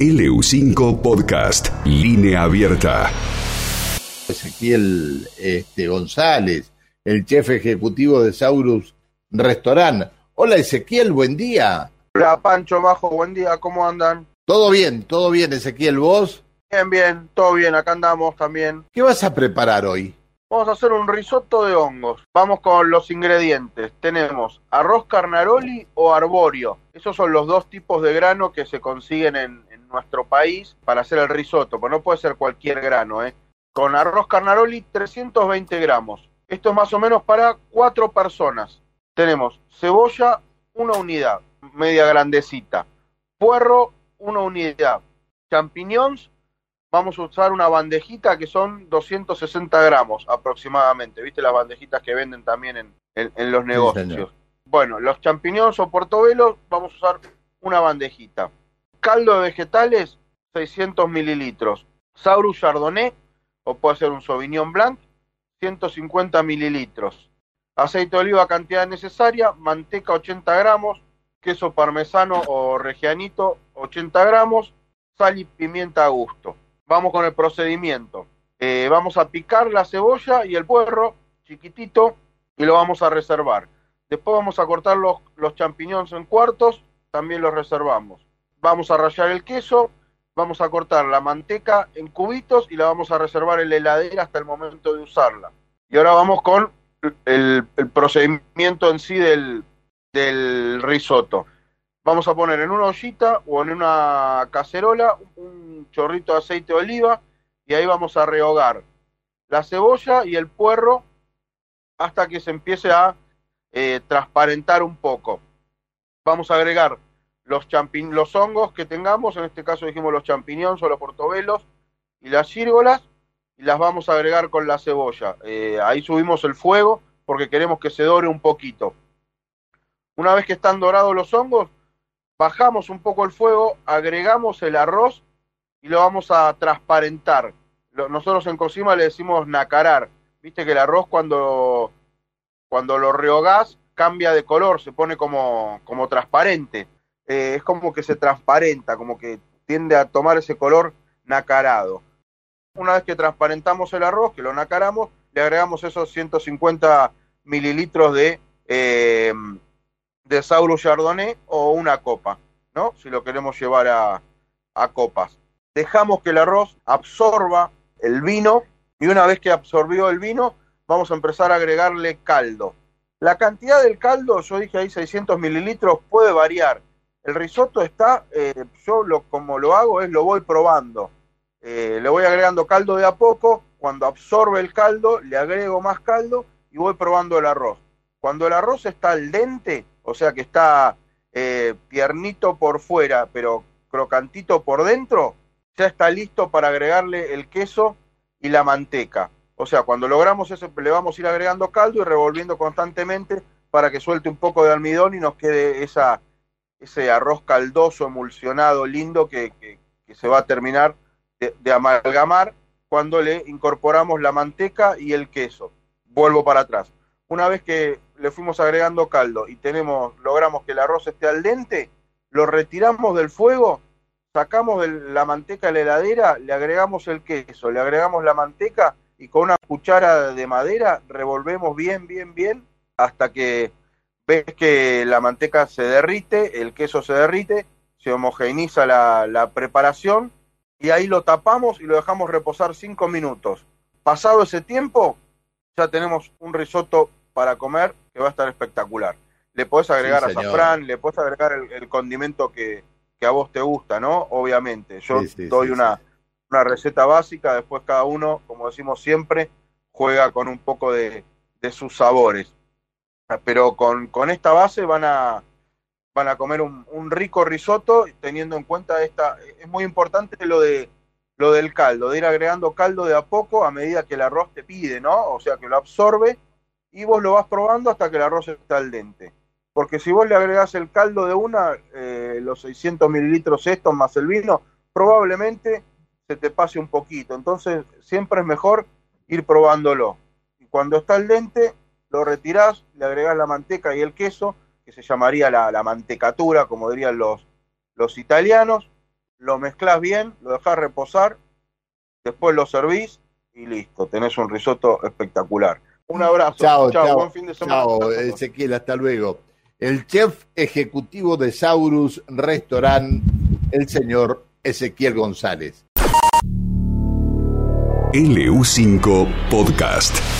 LU5 Podcast, línea abierta. Ezequiel este, González, el chef ejecutivo de Saurus Restaurant. Hola Ezequiel, buen día. Hola Pancho Bajo, buen día, ¿cómo andan? Todo bien, todo bien Ezequiel, ¿vos? Bien, bien, todo bien, acá andamos también. ¿Qué vas a preparar hoy? Vamos a hacer un risotto de hongos. Vamos con los ingredientes. Tenemos arroz carnaroli o arborio. Esos son los dos tipos de grano que se consiguen en, en nuestro país para hacer el risotto, pero no puede ser cualquier grano. ¿eh? Con arroz carnaroli 320 gramos. Esto es más o menos para cuatro personas. Tenemos cebolla, una unidad, media grandecita. Puerro, una unidad. Champiñones, vamos a usar una bandejita que son 260 gramos aproximadamente. ¿Viste las bandejitas que venden también en, en, en los negocios? bueno, los champiñones o portobelos vamos a usar una bandejita. Caldo de vegetales, 600 mililitros. Saurus Chardonnay, o puede ser un Sauvignon Blanc, 150 mililitros. Aceite de oliva cantidad necesaria, manteca 80 gramos, queso parmesano o regianito 80 gramos, sal y pimienta a gusto vamos con el procedimiento. Eh, vamos a picar la cebolla y el puerro chiquitito y lo vamos a reservar. Después vamos a cortar los, los champiñones en cuartos, también los reservamos. Vamos a rallar el queso, vamos a cortar la manteca en cubitos y la vamos a reservar en la heladera hasta el momento de usarla. Y ahora vamos con el, procedimiento en sí del, del risotto. Vamos a poner en una ollita o en una cacerola un chorrito de aceite de oliva y ahí vamos a rehogar la cebolla y el puerro hasta que se empiece a eh, transparentar un poco. Vamos a agregar los, los hongos que tengamos, en este caso dijimos los champiñones o los portobelos y las gírgolas, y las vamos a agregar con la cebolla. Eh, ahí subimos el fuego porque queremos que se dore un poquito. Una vez que están dorados los hongos, bajamos un poco el fuego, agregamos el arroz y lo vamos a transparentar. Nosotros en cocina le decimos nacarar. Viste que el arroz cuando, cuando lo rehogás cambia de color, se pone como, como transparente. Eh, es como que se transparenta, como que tiende a tomar ese color nacarado. Una vez que transparentamos el arroz, que lo nacaramos, le agregamos esos 150 mililitros de eh, de Saurus Chardonnay o una copa, ¿no? Si lo queremos llevar a, a copas. Dejamos que el arroz absorba el vino y una vez que absorbió el vino, vamos a empezar a agregarle caldo. La cantidad del caldo, yo dije ahí 600 mililitros, puede variar. El risotto está, eh, yo lo, como lo hago es lo voy probando. Eh, le voy agregando caldo de a poco, cuando absorbe el caldo, le agrego más caldo y voy probando el arroz. Cuando el arroz está al dente, o sea que está eh, tiernito por fuera, pero crocantito por dentro, ya está listo para agregarle el queso y la manteca. O sea, cuando logramos eso, le vamos a ir agregando caldo y revolviendo constantemente para que suelte un poco de almidón y nos quede esa, ese arroz caldoso, emulsionado, lindo, que, que, se va a terminar de, amalgamar cuando le incorporamos la manteca y el queso. Vuelvo para atrás. Una vez que le fuimos agregando caldo y tenemos, logramos que el arroz esté al dente, lo retiramos del fuego, sacamos la manteca de la heladera, le agregamos el queso, le agregamos la manteca y con una cuchara de madera revolvemos bien, bien, bien hasta que ves que la manteca se derrite, el queso se derrite, se homogeneiza la, la preparación y ahí lo tapamos y lo dejamos reposar cinco minutos. Pasado ese tiempo, ya tenemos un risotto para comer que va a estar espectacular. Le podés agregar sí, azafrán, le podés agregar el, el condimento que, que, a vos te gusta, ¿no? Obviamente. Yo sí, sí, doy una, una, receta básica, después cada uno, como decimos siempre, juega con un poco de, de sus sabores. Pero con, con, esta base van a, van a comer un, un, rico risotto, teniendo en cuenta esta. Es muy importante lo de lo del caldo, de ir agregando caldo de a poco a medida que el arroz te pide, ¿no? O sea, que lo absorbe y vos lo vas probando hasta que el arroz está al dente. Porque si vos le agregás el caldo de una, eh, los 600 mililitros estos más el vino, probablemente se te pase un poquito. Entonces siempre es mejor ir probándolo. Y cuando está al dente, lo retirás, le agregás la manteca y el queso, que se llamaría la, la mantecatura, como dirían los, los italianos, lo mezclas bien, lo dejas reposar, después lo servís y listo, tenés un risotto espectacular. Un abrazo. Chao, chao. buen fin de semana. Chao, Ezequiel, hasta luego. El chef ejecutivo de Saurus Restaurant, el señor Ezequiel González. LU5 Podcast.